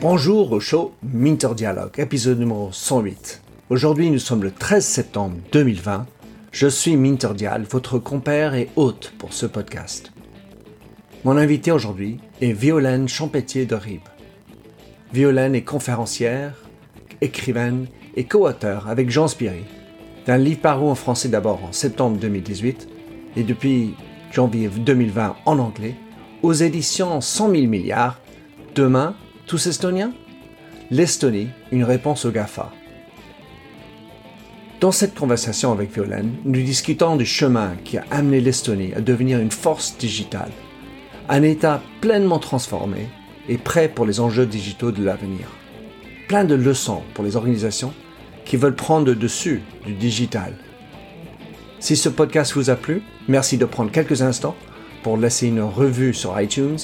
Bonjour au show Minter Dialogue, épisode numéro 108. Aujourd'hui, nous sommes le 13 septembre 2020. Je suis Minter Dial, votre compère et hôte pour ce podcast. Mon invité aujourd'hui est Violaine Champetier de Ribes. Violaine est conférencière, écrivaine et co-auteur avec Jean Spiry d'un livre paru en français d'abord en septembre 2018 et depuis janvier 2020 en anglais aux éditions 100 000 milliards Demain, tous estoniens? L'Estonie, une réponse au GAFA. Dans cette conversation avec Violaine, nous discutons du chemin qui a amené l'Estonie à devenir une force digitale, un État pleinement transformé et prêt pour les enjeux digitaux de l'avenir. Plein de leçons pour les organisations qui veulent prendre le dessus du digital. Si ce podcast vous a plu, merci de prendre quelques instants pour laisser une revue sur iTunes.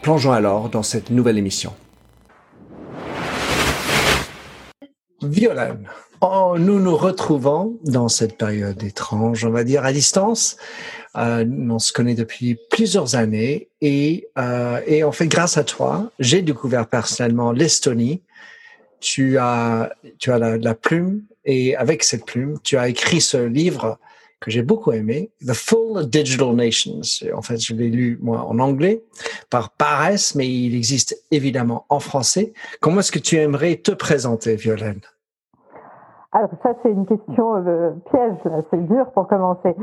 Plongeons alors dans cette nouvelle émission. Violaine, oh, nous nous retrouvons dans cette période étrange, on va dire, à distance. Euh, on se connaît depuis plusieurs années et, euh, et en fait, grâce à toi, j'ai découvert personnellement l'Estonie tu as, tu as la, plume et avec cette plume, tu as écrit ce livre que j'ai beaucoup aimé, The Full Digital Nations. En fait, je l'ai lu moi en anglais par paresse, mais il existe évidemment en français. Comment est-ce que tu aimerais te présenter, Violaine? Alors ça c'est une question euh, piège, c'est dur pour commencer.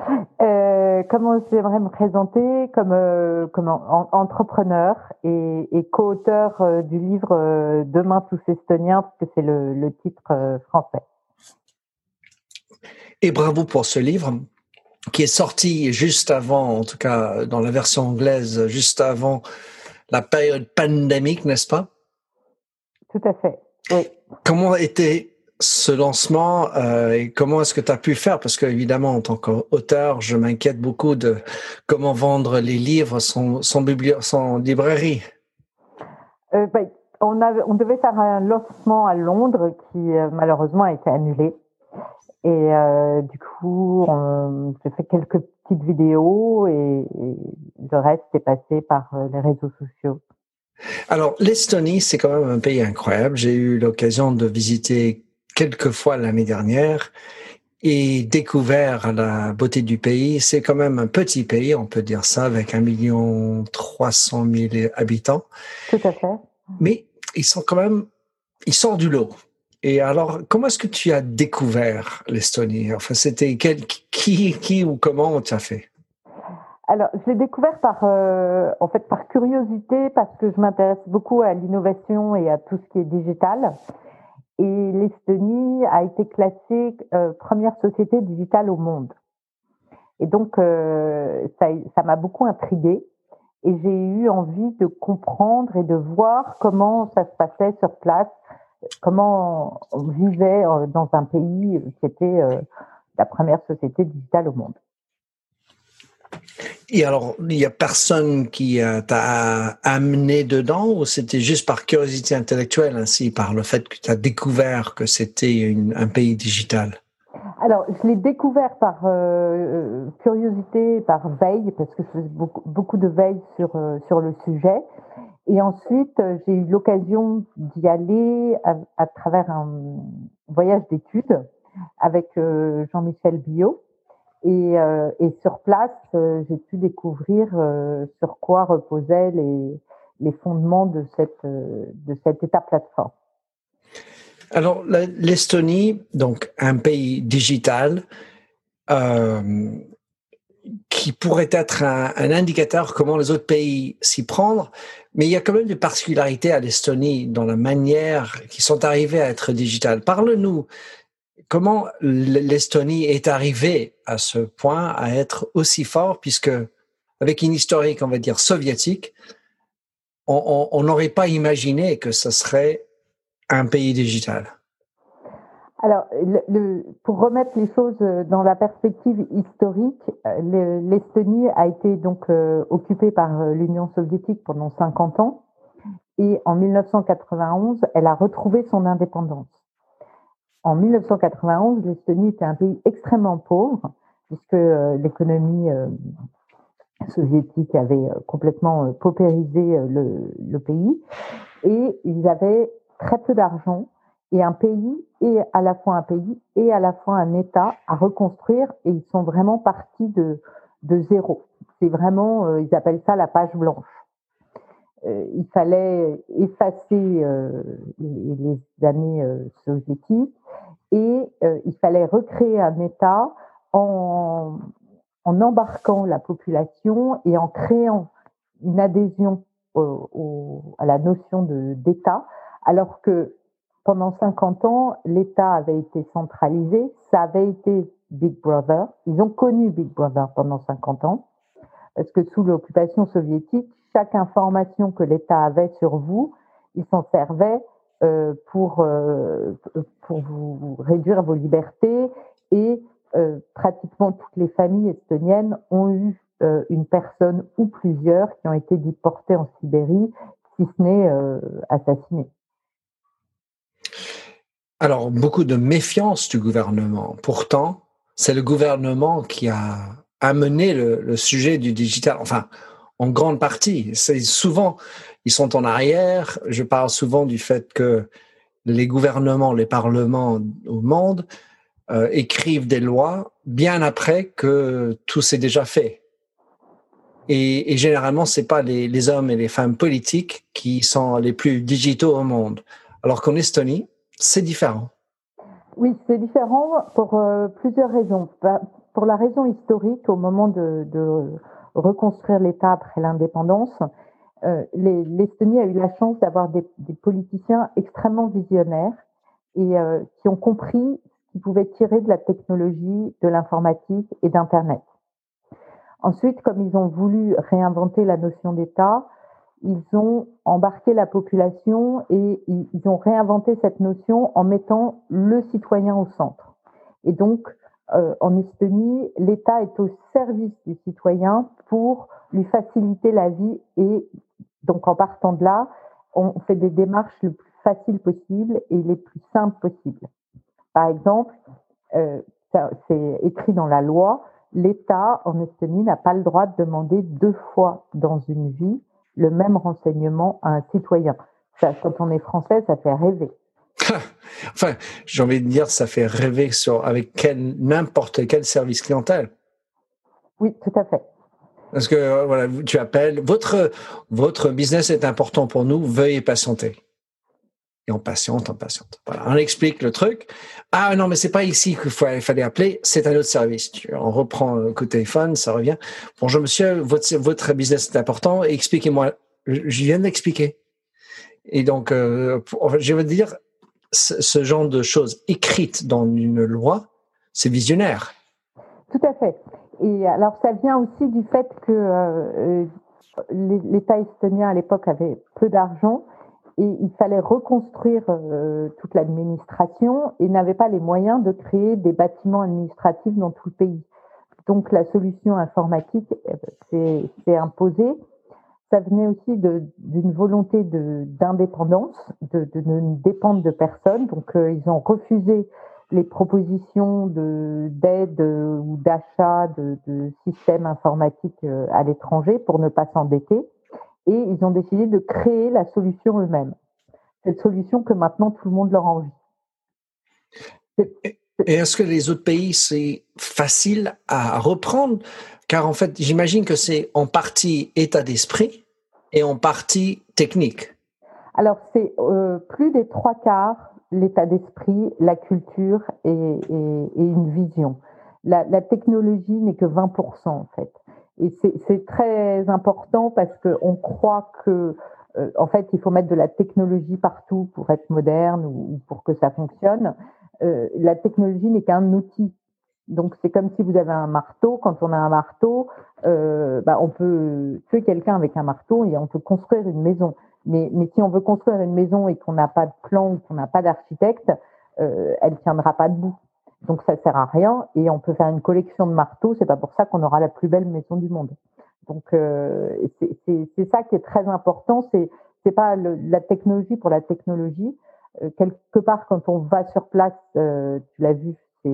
Euh, comment j'aimerais me présenter comme euh, comme entrepreneur et, et co-auteur euh, du livre Demain tous estoniens parce que c'est le, le, titre français. Et bravo pour ce livre qui est sorti juste avant, en tout cas dans la version anglaise, juste avant la période pandémique, n'est-ce pas? Tout à fait. Oui. Comment était ce lancement euh, et comment est-ce que tu as pu faire? Parce que évidemment, en tant qu'auteur, je m'inquiète beaucoup de comment vendre les livres sans, sans, sans librairie. Euh, ben, on, avait, on devait faire un lancement à Londres qui euh, malheureusement a été annulé. Et du coup, j'ai fait quelques petites vidéos et, et le reste est passé par les réseaux sociaux. Alors, l'Estonie, c'est quand même un pays incroyable. J'ai eu l'occasion de visiter quelques fois l'année dernière et découvert la beauté du pays. C'est quand même un petit pays, on peut dire ça, avec un million trois cent mille habitants. Tout à fait. Mais ils sont quand même, ils sortent du lot. Et alors, comment est-ce que tu as découvert l'Estonie? Enfin, c'était quel, qui, qui ou comment tu as fait? Alors, je l'ai découvert par, euh, en fait, par curiosité, parce que je m'intéresse beaucoup à l'innovation et à tout ce qui est digital. Et l'Estonie a été classée euh, première société digitale au monde. Et donc, euh, ça m'a beaucoup intriguée. Et j'ai eu envie de comprendre et de voir comment ça se passait sur place, comment on vivait euh, dans un pays qui était la première société digitale au monde. Et alors, il n'y a personne qui euh, t'a amené dedans ou c'était juste par curiosité intellectuelle, ainsi par le fait que tu as découvert que c'était un pays digital? Alors, je l'ai découvert par euh, curiosité, par veille, parce que je faisais beaucoup, de veille sur, euh, sur le sujet. Et ensuite, j'ai eu l'occasion d'y aller à, à, travers un voyage d'études avec Jean-Michel Biot et, euh, et sur place, euh, j'ai pu découvrir euh, sur quoi reposaient les, fondements de cette, de cette état plateforme. Alors, l'Estonie, donc un pays digital, qui pourrait être un, un, indicateur comment les autres pays s'y prendre, mais il y a quand même des particularités à l'Estonie dans la manière qui sont arrivées à être digitales. Parle-nous comment l'Estonie est arrivée à ce point à être aussi fort, puisque avec une historique, on va dire, soviétique, on n'aurait pas imaginé que ce serait un pays digital. Alors, pour remettre les choses dans la perspective historique, l'Estonie a été donc euh, occupée par euh, l'Union soviétique pendant 50 ans et en 1991, elle a retrouvé son indépendance en 1991, l'Estonie était un pays extrêmement pauvre, puisque euh, l'économie euh, soviétique avait complètement paupérisé le, pays et ils avaient très peu d'argent et un pays et à la fois un pays et à la fois un État à reconstruire et ils sont vraiment partis de, zéro. C'est vraiment, euh, ils appellent ça la page blanche. Euh, il fallait effacer euh, les, années soviétiques et euh, il fallait recréer un État en, embarquant la population et en créant une adhésion à la notion d'État, alors que pendant 50 ans, l'État avait été centralisé, ça avait été Big Brother. Ils ont connu Big Brother pendant 50 ans, parce que sous l'occupation soviétique, chaque information que l'État avait sur vous, il s'en servait euh, pour, euh, pour vous réduire vos libertés et euh, pratiquement toutes les familles estoniennes ont eu une personne ou plusieurs qui ont été déportées en Sibérie, si ce n'est assassinées. Alors, beaucoup de méfiance du gouvernement. Pourtant, c'est le gouvernement qui a amené le, le, sujet du digital, enfin, en grande partie. C'est souvent, ils sont en arrière. Je parle souvent du fait que les gouvernements, les parlements au monde euh, écrivent des lois bien après que tout s'est déjà fait. Et, et généralement, c'est pas les, hommes et les femmes politiques qui sont les plus digitaux au monde. Alors qu'en Estonie, c'est différent. Oui, c'est différent pour euh, plusieurs raisons. Pour la raison historique, au moment de reconstruire l'État après l'indépendance, euh, l'Estonie a eu la chance d'avoir des, politiciens extrêmement visionnaires et euh, qui ont compris ce qu'ils pouvaient tirer de la technologie, de l'informatique et d'Internet. Ensuite, comme ils ont voulu réinventer la notion d'État, ils ont embarqué la population et ils ont réinventé cette notion en mettant le citoyen au centre. Et donc, euh, en Estonie, l'État est au service du citoyen pour lui faciliter la vie et donc en partant de là, on fait des démarches le plus faciles possible et les plus simples possibles. Par exemple, euh, c'est écrit dans la loi, l'État en Estonie n'a pas le droit de demander deux fois dans une vie le même renseignement à un citoyen. Ça, quand on est français, ça fait rêver. enfin, j'ai envie de dire, ça fait rêver sur avec quel n'importe quel service clientèle. Oui, tout à fait. Parce que voilà, tu appelles, votre votre business est important pour nous, veuillez patienter et on patiente, on patiente. Voilà, on explique le truc. Ah non, mais c'est pas ici qu'il fallait appeler, c'est un autre service. On reprend le coup de téléphone, ça revient. Bonjour monsieur, votre, votre business est important, expliquez-moi. Je viens d'expliquer. Et donc, euh, je veux dire, ce genre de choses écrites dans une loi, c'est visionnaire. Tout à fait. Et alors, ça vient aussi du fait que euh, l'État estonien à l'époque avait peu d'argent et il fallait reconstruire euh, toute l'administration et n'avait pas les moyens de créer des bâtiments administratifs dans tout le pays. Donc la solution informatique euh, s'est imposée. Ça venait aussi d'une volonté d'indépendance, de, de, ne dépendre de personne. Donc euh, ils ont refusé les propositions d'aide ou d'achat de, de, systèmes informatiques euh, à l'étranger pour ne pas s'endetter et ils ont décidé de créer la solution eux-mêmes. Cette solution que maintenant tout le monde leur envie. Et est-ce que les autres pays, c'est facile à reprendre? Car en fait, j'imagine que c'est en partie état d'esprit et en partie technique. Alors, c'est euh, plus des trois quarts l'état d'esprit, la culture et, une vision. La, technologie n'est que 20% en fait. Et c'est très important parce qu'on croit que, euh, en fait, il faut mettre de la technologie partout pour être moderne ou pour que ça fonctionne. Euh, la technologie n'est qu'un outil. Donc c'est comme si vous avez un marteau. Quand on a un marteau, euh, bah, on peut tuer quelqu'un avec un marteau et on peut construire une maison. Mais, si on veut construire une maison et qu'on n'a pas de plan ou qu'on n'a pas d'architecte, euh, elle tiendra pas debout. Donc ça sert à rien et on peut faire une collection de marteaux. C'est pas pour ça qu'on aura la plus belle maison du monde. Donc euh, c'est ça qui est très important. C'est c'est pas la technologie pour la technologie. Euh, quelque part quand on va sur place, euh, tu l'as vu, c'est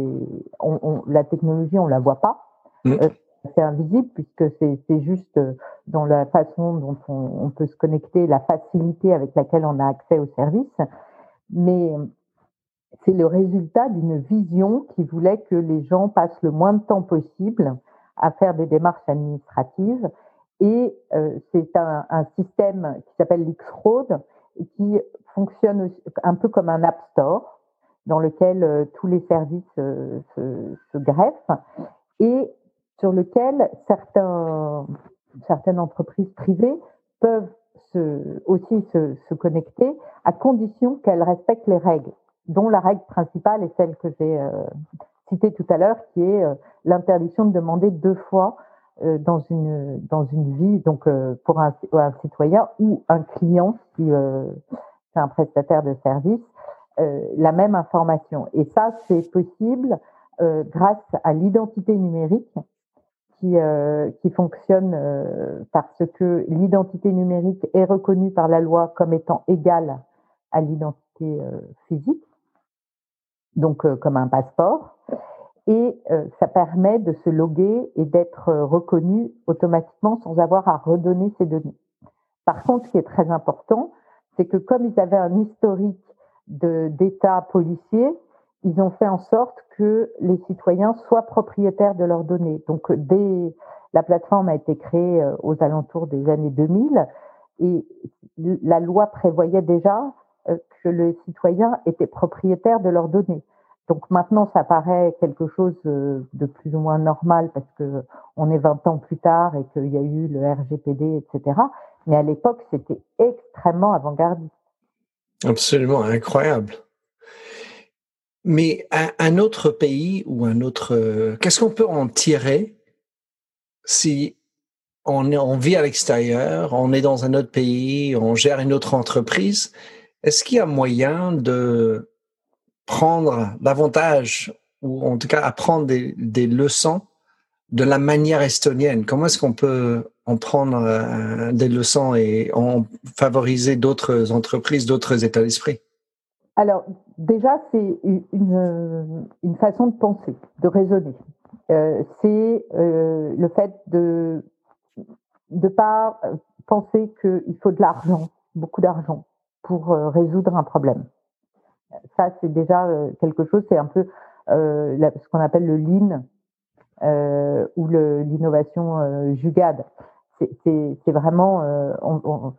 on, on, la technologie on la voit pas. Mmh. Euh, c'est invisible puisque c'est juste dans la façon dont on, peut se connecter, la facilité avec laquelle on a accès au service. Mais c'est le résultat d'une vision qui voulait que les gens passent le moins de temps possible à faire des démarches administratives. Et euh, c'est un, un, système qui s'appelle l'X-Road qui fonctionne un peu comme un App Store dans lequel euh, tous les services euh, se, greffent et sur lequel certains, certaines entreprises privées peuvent aussi se, connecter à condition qu'elles respectent les règles dont la règle principale est celle que j'ai euh, citée tout à l'heure, qui est l'interdiction de demander deux fois dans une dans une vie, donc pour un, un, citoyen ou un client si c'est un prestataire de service, la même information. Et ça, c'est possible grâce à l'identité numérique qui, qui fonctionne parce que l'identité numérique est reconnue par la loi comme étant égale à l'identité physique donc euh, comme un passeport. Et euh, ça permet de se loguer et d'être euh, reconnu automatiquement sans avoir à redonner ses données. Par contre, ce qui est très important, c'est que comme ils avaient un historique d'état policier, ils ont fait en sorte que les citoyens soient propriétaires de leurs données. Donc, dès la plateforme a été créée aux alentours des années 2000 et la loi prévoyait déjà euh, que les citoyens étaient propriétaires de leurs données. Donc maintenant, ça paraît quelque chose euh, de plus ou moins normal parce que on est 20 ans plus tard et qu'il y a eu le RGPD, etc. Mais à l'époque, c'était extrêmement avant-gardiste. Absolument incroyable. Mais un, autre pays ou un autre, qu'est-ce qu'on peut en tirer si on, vit à l'extérieur, on est dans un autre pays, on gère une autre entreprise? Est-ce qu'il y a moyen de prendre davantage, ou en tout cas apprendre des leçons de la manière estonienne Comment est-ce qu'on peut en prendre euh, des leçons et en favoriser d'autres entreprises, d'autres états d'esprit? Alors, déjà, c'est une, une, façon de penser, de raisonner. Euh, c'est euh, le fait de ne pas penser qu'il faut de l'argent, beaucoup d'argent pour euh, résoudre un problème. Ça, c'est déjà euh, quelque chose, c'est un peu ce qu'on appelle le lean ou l'innovation jugade. C'est vraiment, on,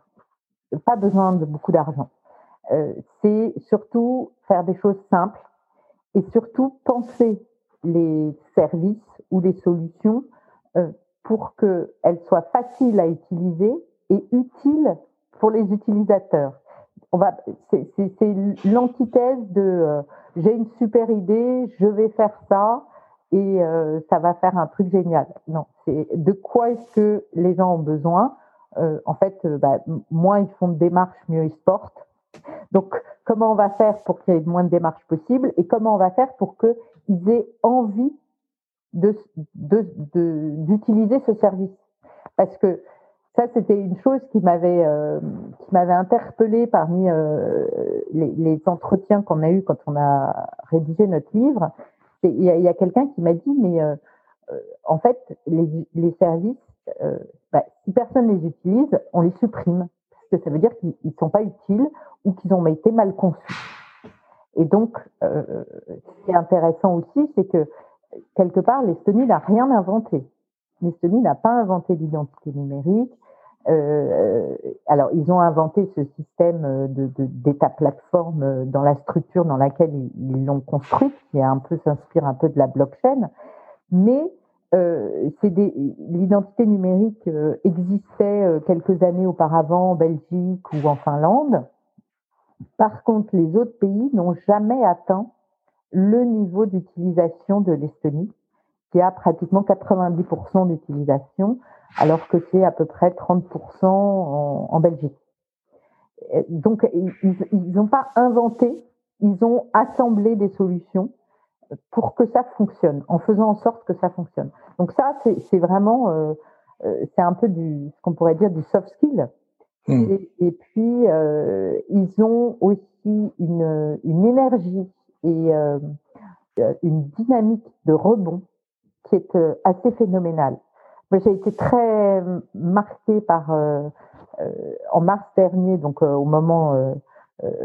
pas besoin de beaucoup d'argent. c'est surtout faire des choses simples et surtout penser les services ou les solutions pour qu'elles soient faciles à utiliser et utiles pour les utilisateurs c'est l'antithèse de euh, j'ai une super idée, je vais faire ça et euh, ça va faire un truc génial. Non, c'est de quoi est-ce que les gens ont besoin? Euh, en fait, bah, moins ils font de démarches, mieux ils se portent. Donc, comment on va faire pour qu'il y ait moins de démarches possibles et comment on va faire pour qu'ils aient envie d'utiliser ce service? Parce que ça, c'était une chose qui m'avait euh, interpellée parmi euh, les, les, entretiens qu'on a eus quand on a rédigé notre livre. Il y a, quelqu'un qui m'a dit, mais euh, euh, en fait, les, services, bah, si personne les utilise, on les supprime, parce que ça veut dire qu'ils ne sont pas utiles ou qu'ils ont été mal conçus. Et donc, ce qui est intéressant aussi, c'est que quelque part, l'Estonie n'a rien inventé. L'Estonie n'a pas inventé l'identité numérique. Euh, alors, ils ont inventé ce système euh, d'état plateforme euh, dans la structure dans laquelle ils, l'ont construite, qui un peu s'inspire un peu de la blockchain, mais l'identité numérique existait quelques années auparavant en Belgique ou en Finlande. Par contre, les autres pays n'ont jamais atteint le niveau d'utilisation de l'Estonie, qui a pratiquement 90% d'utilisation alors que c'est à peu près 30% en, en, Belgique. Donc, ils n'ont pas inventé, ils ont assemblé des solutions pour que ça fonctionne, en faisant en sorte que ça fonctionne. Donc ça, c'est vraiment, euh, euh, c'est un peu du, ce qu'on pourrait dire du soft skill. Hmm. Et, et, puis, euh, ils ont aussi une, une énergie et euh, une dynamique de rebond qui est assez phénoménale. J'ai été très marquée par, en mars dernier, donc au moment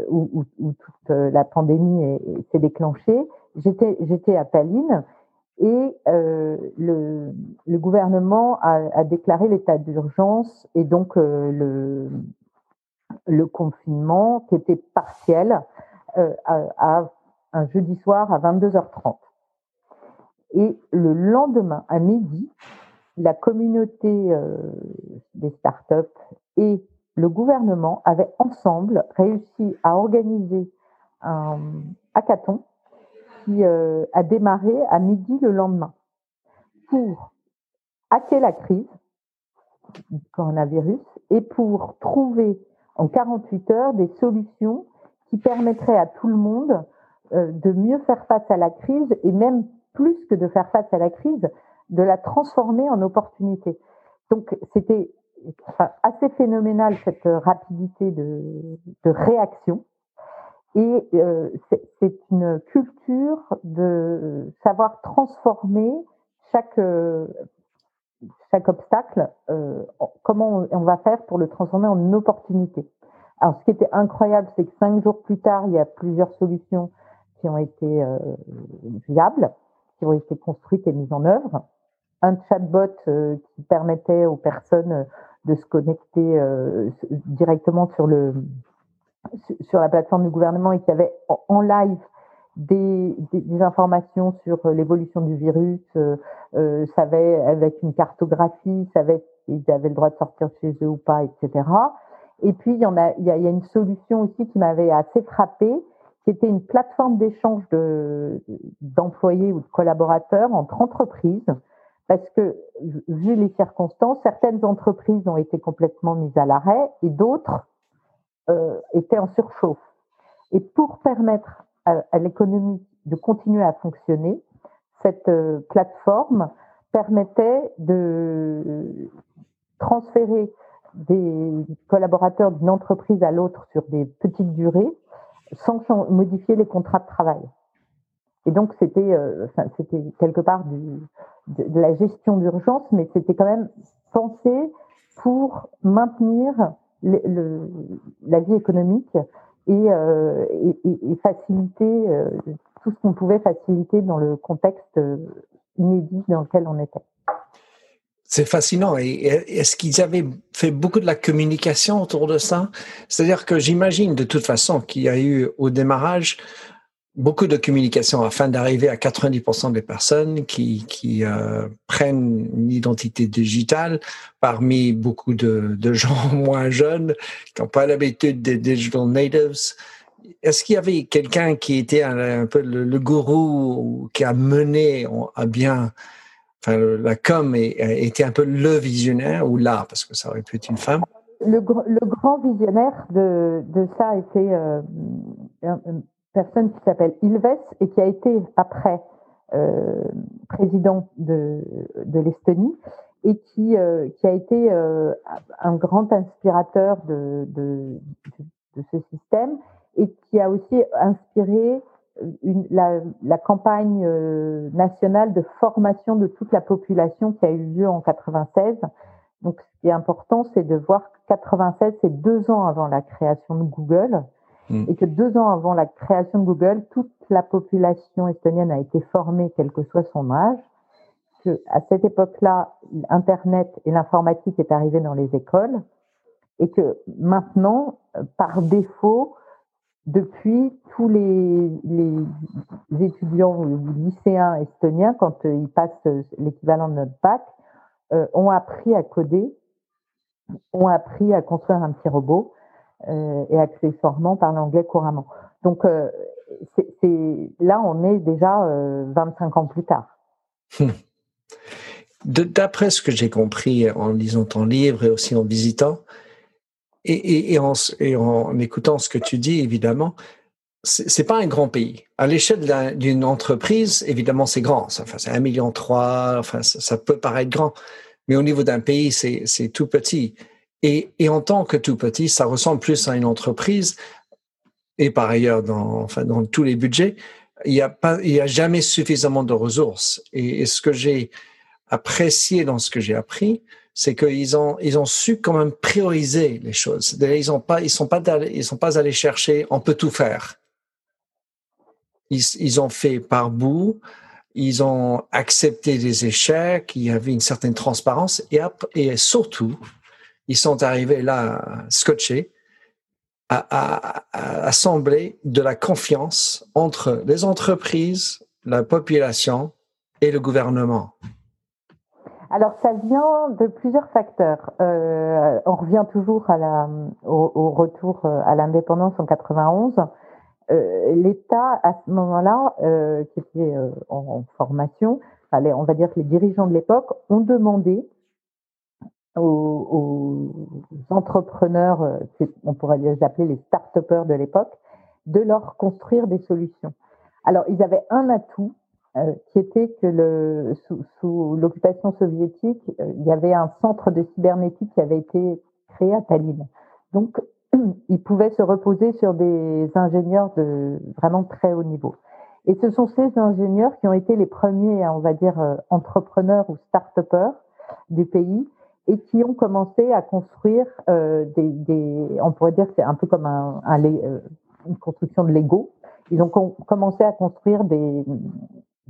où, toute la pandémie s'est déclenchée, j'étais, à Tallinn et le, gouvernement a, déclaré l'état d'urgence et donc le, le confinement qui était partiel à, un jeudi soir à 22h30. Et le lendemain, à midi, la communauté euh, des startups et le gouvernement avaient ensemble réussi à organiser un hackathon qui euh, a démarré à midi le lendemain pour hacker la crise du coronavirus et pour trouver en 48 heures des solutions qui permettraient à tout le monde euh, de mieux faire face à la crise et même plus que de faire face à la crise, de la transformer en opportunité. Donc c'était assez phénoménal cette rapidité de, réaction. Et euh, c'est une culture de savoir transformer chaque euh, obstacle. Euh, comment on, va faire pour le transformer en opportunité Alors, ce qui était incroyable, c'est que cinq jours plus tard, il y a plusieurs solutions qui ont été euh, viables, qui ont été construites et mises en œuvre. Un chatbot euh, qui permettait aux personnes euh, de se connecter directement sur le sur la plateforme du gouvernement et qui avait en live des, des, informations sur l'évolution du virus, euh, avec une cartographie, savait s'ils avaient le droit de sortir chez eux ou pas, etc. Et puis il y en a, il y a, une solution aussi qui m'avait assez frappée, c'était une plateforme d'échange de, d'employés ou de collaborateurs entre entreprises, parce que, vu les circonstances, certaines entreprises ont été complètement mises à l'arrêt et d'autres euh, étaient en surchauffe. Et pour permettre à, l'économie de continuer à fonctionner, cette euh, plateforme permettait de transférer des collaborateurs d'une entreprise à l'autre sur des petites durées sans modifier les contrats de travail. Et donc c'était euh, quelque part de, la gestion d'urgence, mais c'était quand même pensé pour maintenir la vie économique et, euh, faciliter euh, tout ce qu'on pouvait faciliter dans le contexte inédit dans lequel on était. C'est fascinant. Est-ce qu'ils avaient fait beaucoup de la communication autour de ça? C'est-à-dire que j'imagine de toute façon qu'il y a eu au démarrage beaucoup de communication afin d'arriver à 90% des personnes qui, euh, prennent une identité digitale parmi beaucoup de, gens moins jeunes qui n'ont pas l'habitude des digital natives. Est-ce qu'il y avait quelqu'un qui était un, peu le, le, gourou qui a mené à bien enfin, la com et, était un peu le visionnaire ou là, parce que ça aurait pu être une femme? Le, grand visionnaire de, ça était euh, personne qui s'appelle Ilves et qui a été après euh, président de, de l'Estonie et qui, euh, qui a été euh, un grand inspirateur de, de, de, ce système et qui a aussi inspiré une, la, la, campagne euh, nationale de formation de toute la population qui a eu lieu en 96. Donc, ce qui est important, c'est de voir que 96, c'est deux ans avant la création de Google, hmm. et que deux ans avant la création de Google, toute la population estonienne a été formée, quel que soit son âge. Que à cette époque-là, Internet et l'informatique est arrivé dans les écoles, et que maintenant, euh, par défaut, depuis, tous les, étudiants ou lycéens estoniens, quand euh, ils passent euh, l'équivalent de notre bac, euh, ont appris à coder, ont appris à construire un petit robot et accessoirement parler anglais couramment. Donc, euh, c'est là, on est déjà 25 ans plus tard. Hum. D'après ce que j'ai compris en lisant ton livre et aussi en visitant, et, en, écoutant ce que tu dis, évidemment, c'est pas un grand pays. À l'échelle d'une entreprise, évidemment, c'est grand. Enfin, c'est un million trois. Enfin, ça, peut paraître grand, mais au niveau d'un pays, c'est tout petit. Et, et, en tant que tout petit, ça ressemble plus à une entreprise. Et par ailleurs, dans, enfin, dans tous les budgets, il n'y a pas, il y a jamais suffisamment de ressources. Et, ce que j'ai apprécié dans ce que j'ai appris, c'est qu'ils ont ils ont su quand même prioriser les choses. Ils ont pas ils sont pas ils sont pas allés chercher on peut tout faire. Ils, ont fait par bout, ils ont accepté des échecs, il y avait une certaine transparence et surtout ils sont arrivés là scotchés à, assembler de la confiance entre les entreprises, la population et le gouvernement. Alors ça vient de plusieurs facteurs. Euh, on revient toujours au, retour euh, à l'indépendance en 91. Euh, L'État à ce moment-là, qui était en, formation, on va dire que les dirigeants de l'époque ont demandé aux, entrepreneurs, euh, on pourrait les appeler les start-upers de l'époque, de leur construire des solutions. Alors ils avaient un atout, euh, qui était que sous, l'occupation soviétique, euh, il y avait un centre de cybernétique qui avait été créé à Tallinn. Donc, ils pouvaient se reposer sur des ingénieurs de vraiment très haut niveau. Et ce sont ces ingénieurs qui ont été les premiers, on va dire, entrepreneurs ou start-upers du pays et qui ont commencé à construire euh, des, on pourrait dire que c'est un peu comme un, une construction de Lego. Ils ont com commencé à construire des,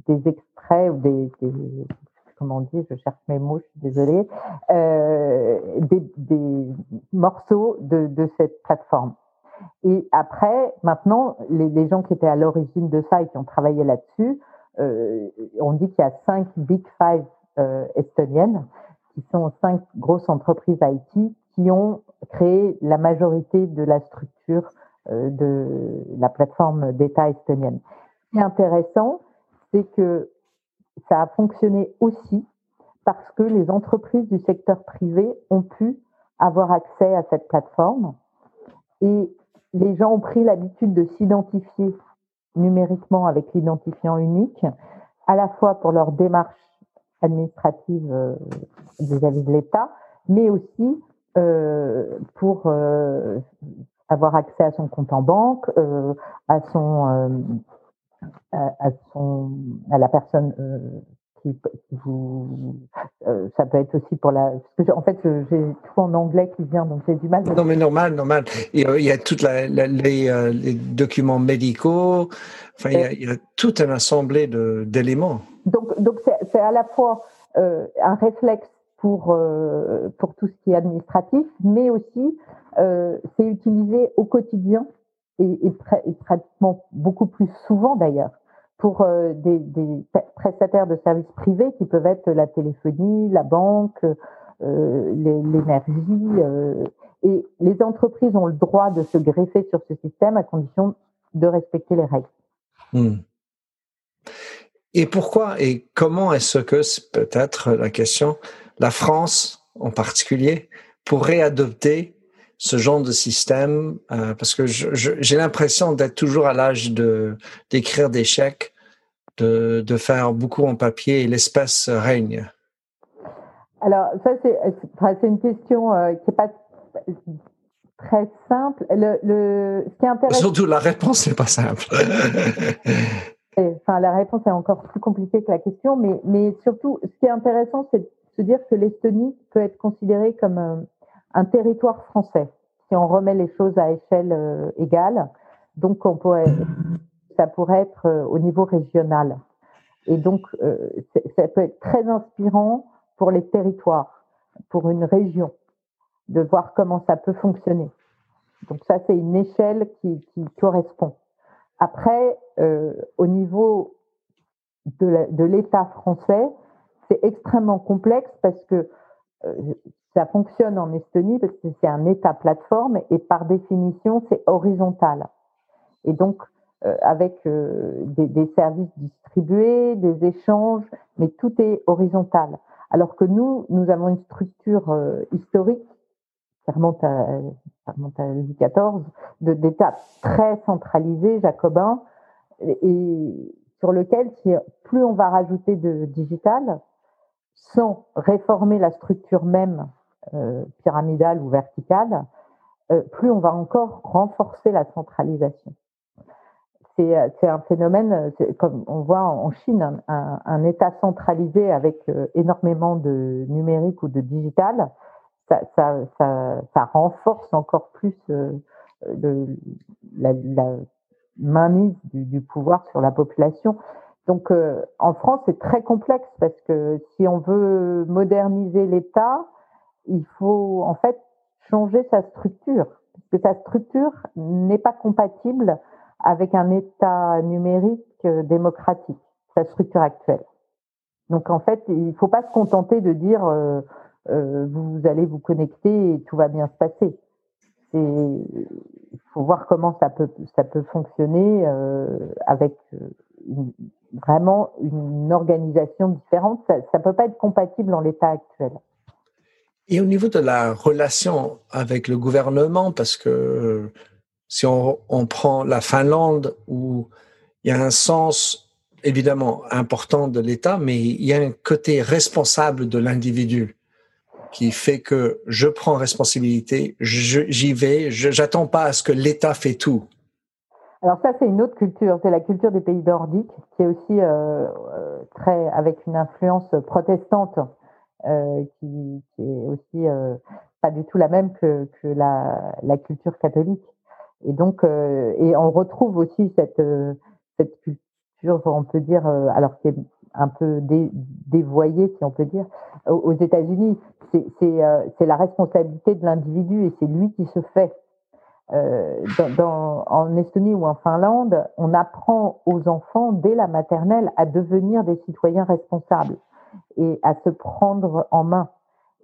extraits ou des, comment on dit, je cherche mes mots, je suis désolée, euh, des, morceaux de, cette plateforme. Et après, maintenant, les, les gens qui étaient à l'origine de ça et qui ont travaillé là-dessus, euh, on dit qu'il y a cinq Big Five euh, estoniennes, sont cinq grosses entreprises IT qui ont créé la majorité de la structure euh, de la plateforme d'État estonienne. Ce qui est intéressant, c'est que ça a fonctionné aussi parce que les entreprises du secteur privé ont pu avoir accès à cette plateforme et les gens ont pris l'habitude de s'identifier numériquement avec l'identifiant unique, à la fois pour leur démarche administrative euh, vis-à-vis de l'État, mais aussi euh, pour euh, avoir accès à son compte en banque, à son à, à, son, à la personne euh, qui, qui, vous. Euh, ça peut être aussi pour la. Parce que en fait, j'ai tout en anglais qui vient, donc j'ai du mal. Non, mais normal, normal. Il y a, il y a toute la, la les, euh, les, documents médicaux. Enfin, il y a, il y a tout un assemblée d'éléments. Donc, donc c'est à la fois euh, un réflexe pour euh, pour tout ce qui est administratif, mais aussi c'est utilisé au quotidien et, pratiquement beaucoup plus souvent d'ailleurs pour euh, des, prestataires de services privés qui peuvent être la téléphonie, la banque, euh, l'énergie. Euh, et les entreprises ont le droit de se greffer sur ce système à condition de respecter les règles. Hmm. Et pourquoi et comment est-ce que, c'est peut-être la question, la France en particulier pourrait adopter ce genre de système euh, parce que j'ai l'impression d'être toujours à l'âge de d'écrire des chèques, de, de faire beaucoup en papier et l'espèce règne. Alors ça c'est c'est une question euh, qui est pas très simple. Le, le ce qui est intéressant. Surtout la réponse n'est pas simple. enfin la réponse est encore plus compliquée que la question, mais surtout ce qui est intéressant c'est de se dire que l'Estonie peut être considérée comme un, euh, un territoire français, si on remet les choses à échelle euh, égale. Donc, ça pourrait être euh, au niveau régional. Et donc, ça peut être très inspirant pour les territoires, pour une région, de voir comment ça peut fonctionner. Donc ça, c'est une échelle qui correspond. Après, euh, au niveau de l'État français, c'est extrêmement complexe parce que euh, ça fonctionne en Estonie parce que c'est un État plateforme et par définition, c'est horizontal. Et donc, euh, avec des, services distribués, des échanges, mais tout est horizontal. Alors que nous, nous avons une structure historique à, ça remonte à Louis d'État très centralisé, jacobin, et, sur lequel, plus on va rajouter de digital, sans réformer la structure même euh, pyramidale ou verticale, euh, plus on va encore renforcer la centralisation. c'est un phénomène, comme on voit en Chine, un, État centralisé avec énormément de numérique ou de digital, ça, renforce encore plus le, la, mainmise du, pouvoir sur la population. Donc en France, c'est très complexe parce que si on veut moderniser l'État, il faut en fait changer sa structure, parce que sa structure n'est pas compatible avec un État numérique euh, démocratique, sa structure actuelle. Donc en fait, il ne faut pas se contenter de dire euh, euh, vous allez vous connecter et tout va bien se passer. Il faut voir comment ça peut fonctionner euh, avec vraiment une organisation différente. Ça ne peut pas être compatible dans l'état actuel. Et au niveau de la relation avec le gouvernement, parce que si on prend la Finlande, où il y a un sens évidemment important de l'État, mais il y a un côté responsable de l'individu qui fait que je prends responsabilité, j'y vais, j'attends pas à ce que l'État fait tout. Alors ça, c'est une autre culture, c'est la culture des pays nordiques, qui est aussi euh, euh très avec une influence protestante euh, qui, qui, est aussi pas du tout la même que, la, culture catholique. Et donc, et on retrouve aussi cette, cette culture, on peut dire, alors qui est un peu dé, dévoyée, si on peut dire, aux, États-Unis. C'est la responsabilité de l'individu et c'est lui qui se fait. Euh, dans, dans, en Estonie ou en Finlande, on apprend aux enfants dès la maternelle à devenir des citoyens responsables et à se prendre en main.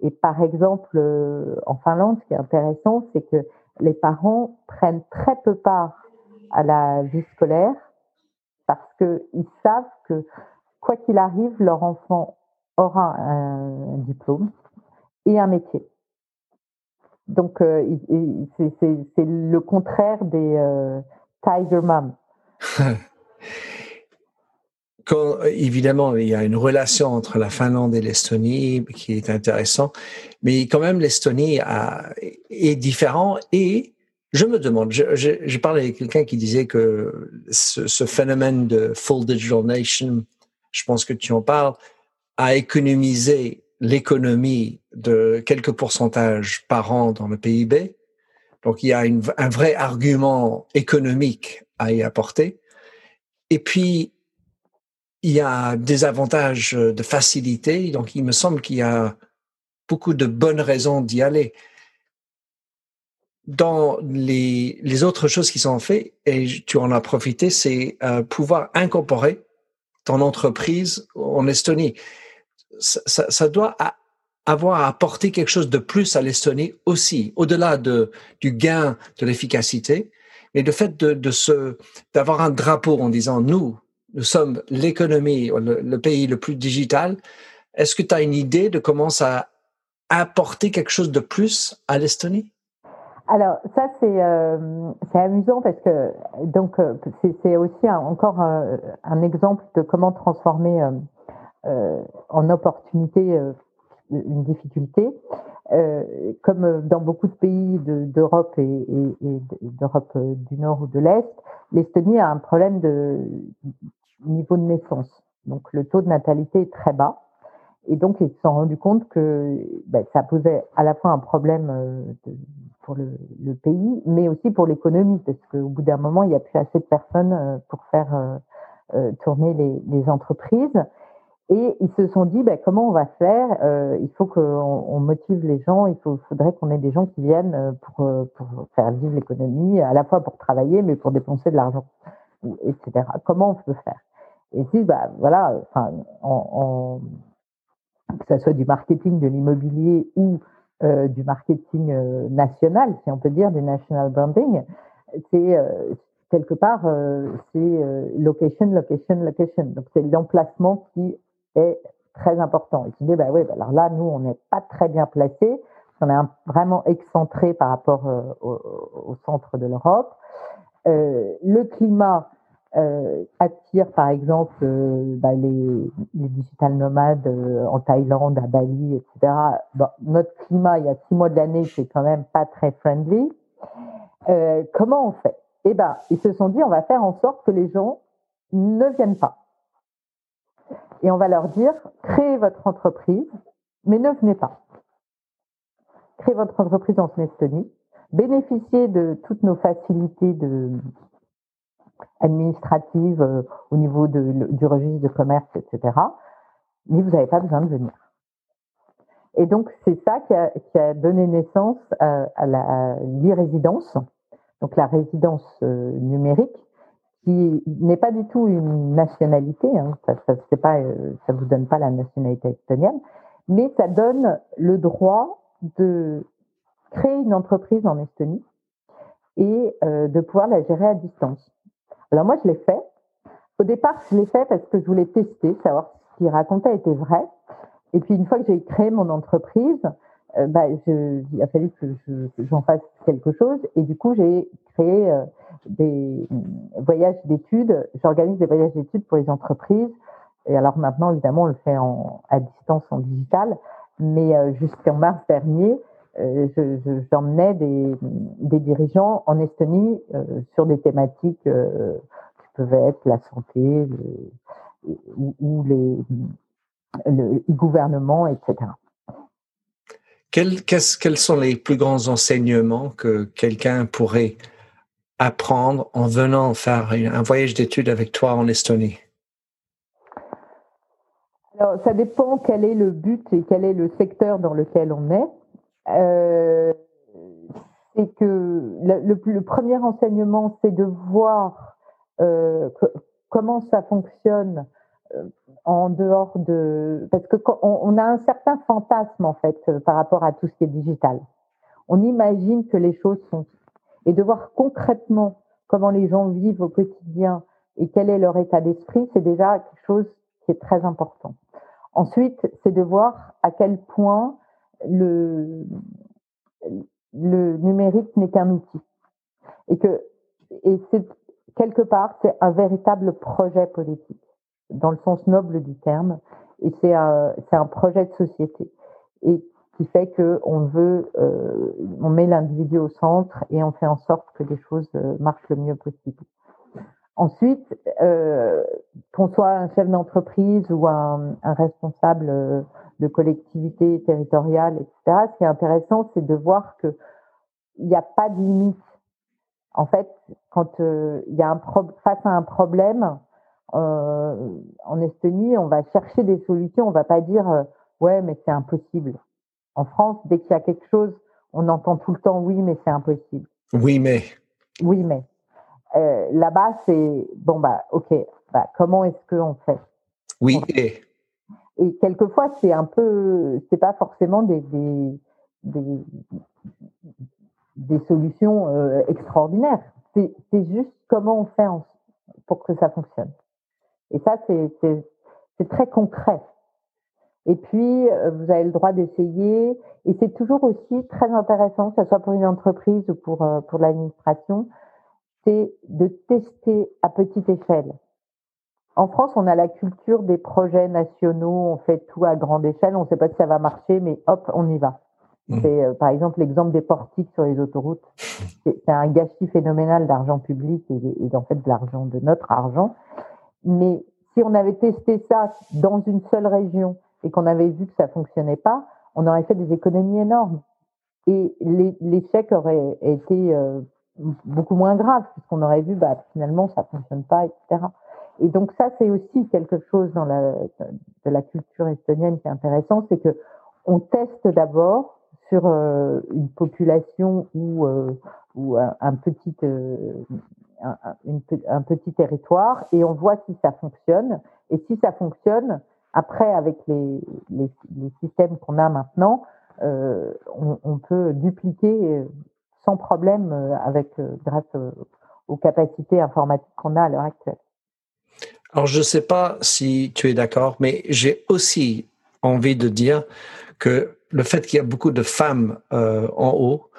Et par exemple, euh, en Finlande, ce qui est intéressant, c'est que les parents prennent très peu part à la vie scolaire parce qu'ils savent que quoi qu'il arrive, leur enfant aura un diplôme et un métier. Donc, euh, c'est le contraire des euh, Tiger Mom. évidemment, il y a une relation entre la Finlande et l'Estonie qui est intéressant, mais quand même l'Estonie est différent et je me demande, j'ai parlé avec quelqu'un qui disait que ce, phénomène de full digital nation, je pense que tu en parles, a économisé l'économie de quelques pourcentages par an dans le PIB. Donc il y a un vrai argument économique à y apporter. Et puis il y a des avantages de facilité, donc il me semble qu'il y a beaucoup de bonnes raisons d'y aller. Dans les, les, autres choses qui sont faites, et tu en as profité, c'est euh, pouvoir incorporer ton entreprise en Estonie. Ça, ça, doit avoir apporté quelque chose de plus à l'Estonie aussi, au-delà de, du gain de l'efficacité, mais le fait d'avoir un drapeau en disant nous, nous sommes l'économie, le, pays le plus digital. Est-ce que tu as une idée de comment ça apporter quelque chose de plus à l'Estonie? Alors ça c'est euh, c'est amusant parce que donc euh, c'est aussi encore un, exemple de comment transformer euh en opportunité une difficulté. comme dans beaucoup de pays d'Europe et, d'Europe du Nord ou de l'Est, l'Estonie a un problème de niveau de naissance. Donc le taux de natalité est très bas. Et donc ils se sont rendus compte que ben, ça posait à la fois un problème euh, pour le, pays, mais aussi pour l'économie, parce qu'au bout d'un moment, il n'y a plus assez de personnes euh, pour faire euh, tourner les, entreprises. Et ils se sont dit, ben, comment on va faire Il faut qu'on on motive les gens, il faut, faudrait qu'on ait des gens qui viennent pour, pour faire vivre l'économie, à la fois pour travailler, mais pour dépenser de l'argent, etc. Comment on peut faire? Et si, bah, voilà, enfin, en, que ce soit du marketing de l'immobilier ou euh, du marketing euh, national, si on peut dire, du national branding, c'est euh, quelque part, euh, c'est location, location, location. Donc c'est l'emplacement qui est très important. Et tu dis, bah oui, bah alors là, nous, on n'est pas très bien placé. On est vraiment excentré par rapport au, au, centre de l'Europe. le climat, euh, attire par exemple euh, bah, les, les, digital nomades euh, en Thaïlande, à Bali, etc. Notre climat, il y a six mois de l'année, c'est quand même pas très friendly. Euh, comment on fait? Eh ben, ils se sont dit, on va faire en sorte que les gens ne viennent pas. Et on va leur dire, créez votre entreprise, mais ne venez pas. Créez votre entreprise en Estonie, bénéficiez de toutes nos facilités administratives euh, au niveau du registre de commerce, etc. Mais vous n'avez pas besoin de venir. Et donc, c'est ça qui a, donné naissance à, à donc la résidence euh, numérique, qui n'est pas du tout une nationalité, hein, ça euh, ça vous donne pas la nationalité estonienne, mais ça donne le droit de créer une entreprise en Estonie et euh, de pouvoir la gérer à distance. Alors moi, je l'ai fait. Au départ, je l'ai fait parce que je voulais tester, savoir si ce qu'il racontait était vrai. Et puis une fois que j'ai créé mon entreprise, euh, bah, je, il a fallu que j'en fasse quelque chose. Et du coup, j'ai créé euh, des voyages d'études. J'organise des voyages d'études pour les entreprises. Et alors maintenant, évidemment, on le fait en, à distance, en digital. Mais euh, jusqu'en mars dernier, j'emmenais des, des, dirigeants en Estonie sur des thématiques qui peuvent être la santé ou, ou les, le gouvernement, etc. Quels, sont les plus grands enseignements que quelqu'un pourrait apprendre en venant faire un voyage d'études avec toi en Estonie? Alors, ça dépend quel est le but et quel est le secteur dans lequel on est. Euh, que le, premier enseignement, c'est de voir euh, comment ça fonctionne en dehors de parce que on, a un certain fantasme en fait euh, par rapport à tout ce qui est digital. On imagine que les choses sont et de voir concrètement comment les gens vivent au quotidien et quel est leur état d'esprit, c'est déjà quelque chose qui est très important. Ensuite, c'est de voir à quel point le le numérique n'est qu'un outil et que et c'est quelque part c'est un véritable projet politique dans le sens noble du terme, et c'est un, c'est un projet de société et qui fait que on veut, euh, on met l'individu au centre et on fait en sorte que les choses euh, marchent le mieux possible. Ensuite, euh, qu'on soit un chef d'entreprise ou un, un responsable euh, de collectivité territoriale, etc., ce qui est intéressant, c'est de voir que il n'y a pas de limite. En fait, quand euh, il y a un pro face à un problème, euh, en Estonie, on va chercher des solutions. On va pas dire euh, ouais, mais c'est impossible. En France, dès qu'il y a quelque chose, on entend tout le temps oui, mais c'est impossible. Oui, mais. Oui, mais. Euh, Là-bas, c'est bon bah ok. Bah, comment est-ce qu'on fait? Oui et. Et quelquefois, c'est un peu, c'est pas forcément des des, des, des solutions euh, extraordinaires. C'est juste comment on fait en, pour que ça fonctionne. Et ça, c'est très concret. Et puis, euh, vous avez le droit d'essayer. Et c'est toujours aussi très intéressant, que ce soit pour une entreprise ou pour, euh, pour l'administration, c'est de tester à petite échelle. En France, on a la culture des projets nationaux, on fait tout à grande échelle, on ne sait pas si ça va marcher, mais hop, on y va. Mmh. C'est euh, par exemple l'exemple des portiques sur les autoroutes. C'est un gâchis phénoménal d'argent public et, et en fait de l'argent, de notre argent. Mais si on avait testé ça dans une seule région et qu'on avait vu que ça fonctionnait pas, on aurait fait des économies énormes. Et l'échec aurait été euh, beaucoup moins grave, puisqu'on aurait vu, bah, finalement, ça fonctionne pas, etc. Et donc ça, c'est aussi quelque chose dans la, de la culture estonienne qui est intéressant, c'est que on teste d'abord sur euh, une population ou, euh, ou un, un petit un, petit territoire et on voit si ça fonctionne. Et si ça fonctionne, après, avec les, les, systèmes qu'on a maintenant, euh, on, peut dupliquer euh, sans problème euh, avec grâce aux capacités informatiques qu'on a à l'heure actuelle. Alors, je ne sais pas si tu es d'accord, mais j'ai aussi envie de dire que le fait qu'il y a beaucoup de femmes en haut,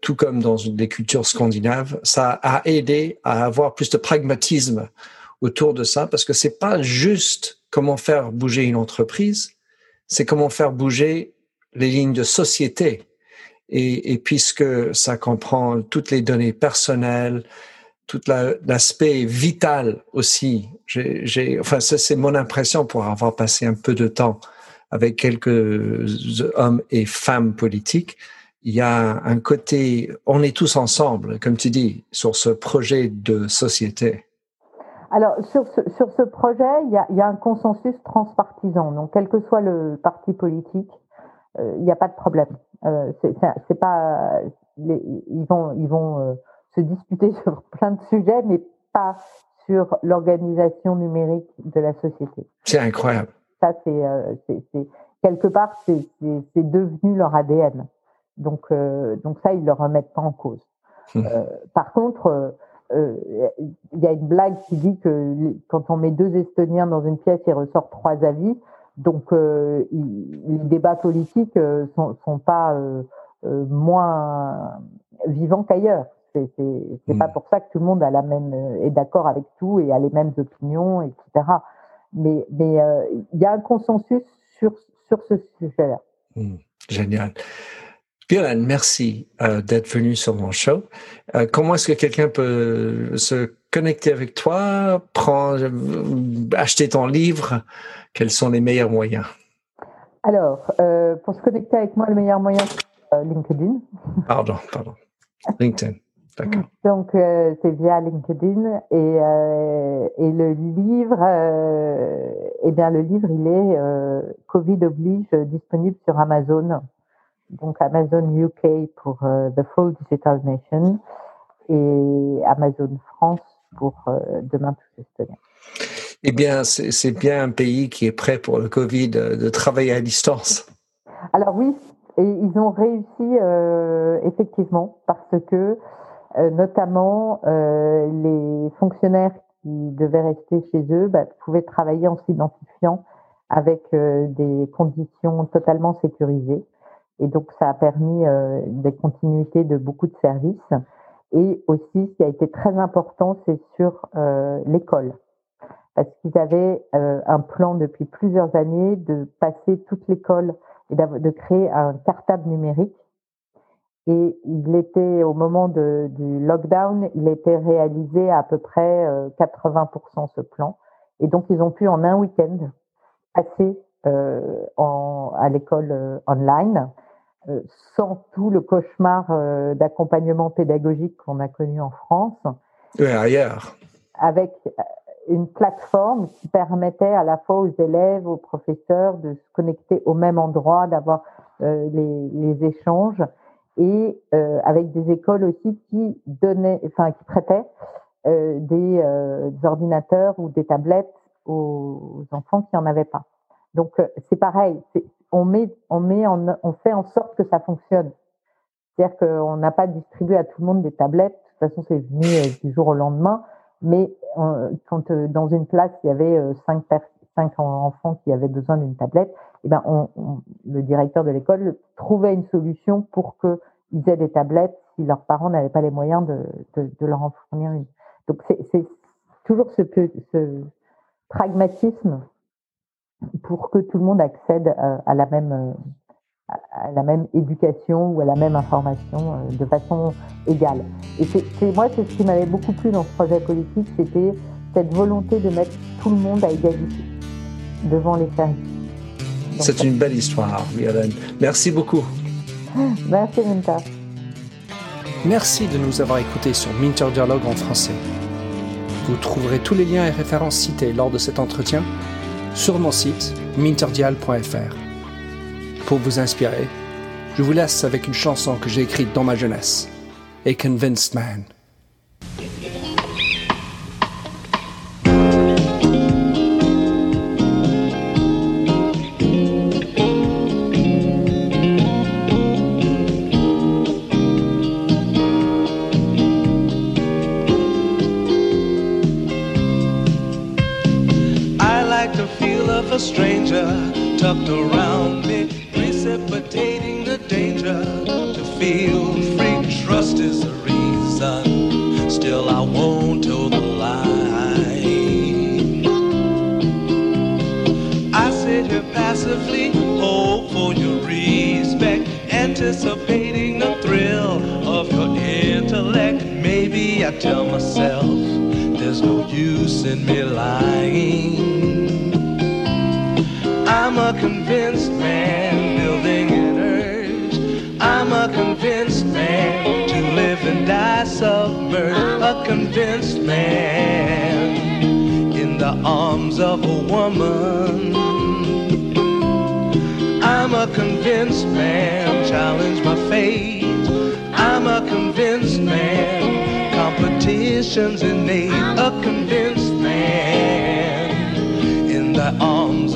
tout comme dans des cultures scandinaves, ça a aidé à avoir plus de pragmatisme autour de ça, parce que c'est pas juste comment faire bouger une entreprise, c'est comment faire bouger les lignes de société. Et, puisque ça comprend toutes les données personnelles, tout l'aspect vital aussi. J'ai, enfin, c'est mon impression pour avoir passé un peu de temps avec quelques hommes et femmes politiques. Il y a un côté, on est tous ensemble, comme tu dis, sur ce projet de société. Alors, sur ce, sur ce projet, il y, a, il y a un consensus transpartisan. Donc, quel que soit le parti politique, euh, il n'y a pas de problème. Euh, c'est pas, les, ils vont, ils vont euh, se disputer sur plein de sujets, mais pas sur l'organisation numérique de la société. C'est incroyable. Ça, c'est, euh, quelque part, c'est devenu leur ADN. Donc, euh, donc ça, ils le remettent pas en cause. Hum. Euh, par contre, il y a une blague qui dit que quand on met deux Estoniens dans une pièce, il ressort trois avis. Donc, les débats politiques sont, sont pas moins vivants qu'ailleurs. C'est c'est pas hmm. pour ça que tout le monde a la même euh, est d'accord avec tout et a les mêmes opinions, etc. Mais mais euh, il y a un consensus sur sur ce sujet-là. Hmm. Génial. Violaine, merci euh, d'être venu sur mon show. Euh, comment est-ce que quelqu'un peut se connecter avec toi, prendre, acheter ton livre? Quels sont les meilleurs moyens? Alors, euh, pour se connecter avec moi, le meilleur moyen, c'est LinkedIn. Pardon, pardon. LinkedIn. Donc euh, c'est via LinkedIn et, euh, et le livre, euh, eh bien le livre il est euh, Covid oblige disponible sur Amazon, donc Amazon UK pour euh, The Full Digital Nation et Amazon France pour Demain tous Estoniens. Eh bien c'est bien un pays qui est prêt pour le Covid de travailler à distance. Alors oui, et ils ont réussi effectivement parce que euh, notamment euh, les fonctionnaires qui devaient rester chez eux bah, pouvaient travailler en s'identifiant avec euh, des conditions totalement sécurisées. Et donc, ça a permis des continuités de beaucoup de services. Et aussi, ce qui a été très important, c'est sur l'école. Parce qu'ils avaient un plan depuis plusieurs années de passer toute l'école et de créer un cartable numérique et il était, au moment du lockdown, il était réalisé à, peu près 80% euh, ce plan. Et donc, ils ont pu en un week-end passer euh, à l'école euh, online, euh, sans tout le cauchemar euh, d'accompagnement pédagogique qu'on a connu en France. Oui, ailleurs. Avec une plateforme qui permettait à la fois aux élèves, aux professeurs de se connecter au même endroit, d'avoir les, les échanges et euh, avec des écoles aussi qui donnaient, enfin qui prêtaient euh, des, euh, des, ordinateurs ou des tablettes aux, enfants qui en avaient pas. Donc euh, c'est pareil, on met, on met, en, on fait en sorte que ça fonctionne. C'est-à-dire qu'on n'a pas distribué à tout le monde des tablettes. De toute façon, c'est venu euh, du jour au lendemain. Mais quand dans une classe il y avait cinq, cinq enfants qui avaient besoin d'une tablette, eh ben le directeur de l'école trouvait une solution pour qu'ils aient des tablettes si leurs parents n'avaient pas les moyens de, de, de leur en fournir une. Donc c'est toujours ce, ce pragmatisme pour que tout le monde accède à, la même à la même éducation ou à la même information euh, de façon égale. Et c'est moi c'est ce qui m'avait beaucoup plu dans ce projet politique, c'était cette volonté de mettre tout le monde à égalité devant les services. C'est une belle histoire, Violaine. Merci beaucoup. Merci, Minter. Merci de nous avoir écoutés sur Minter Dialogue en français. Vous trouverez tous les liens et références cités lors de cet entretien sur mon site minterdial.fr. Pour vous inspirer, je vous laisse avec une chanson que j'ai écrite dans ma jeunesse, A Convinced Man.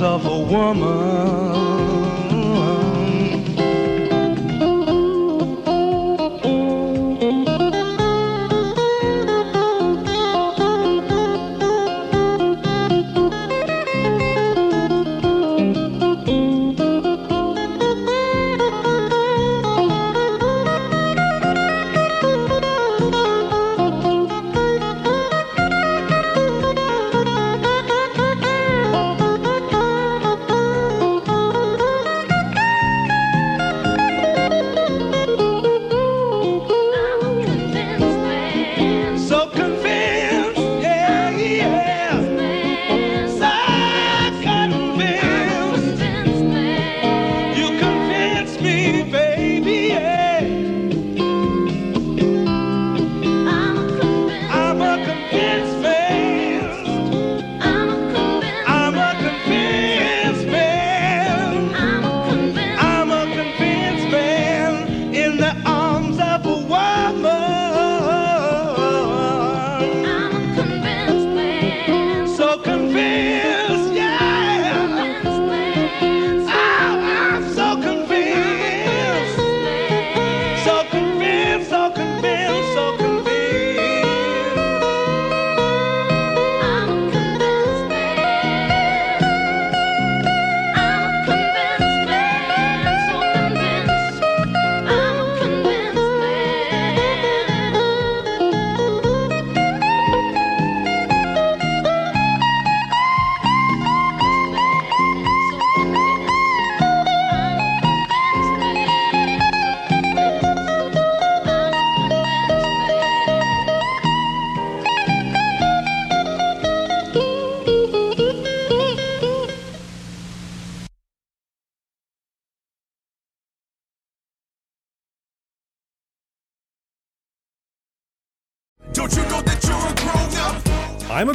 Arms of a woman.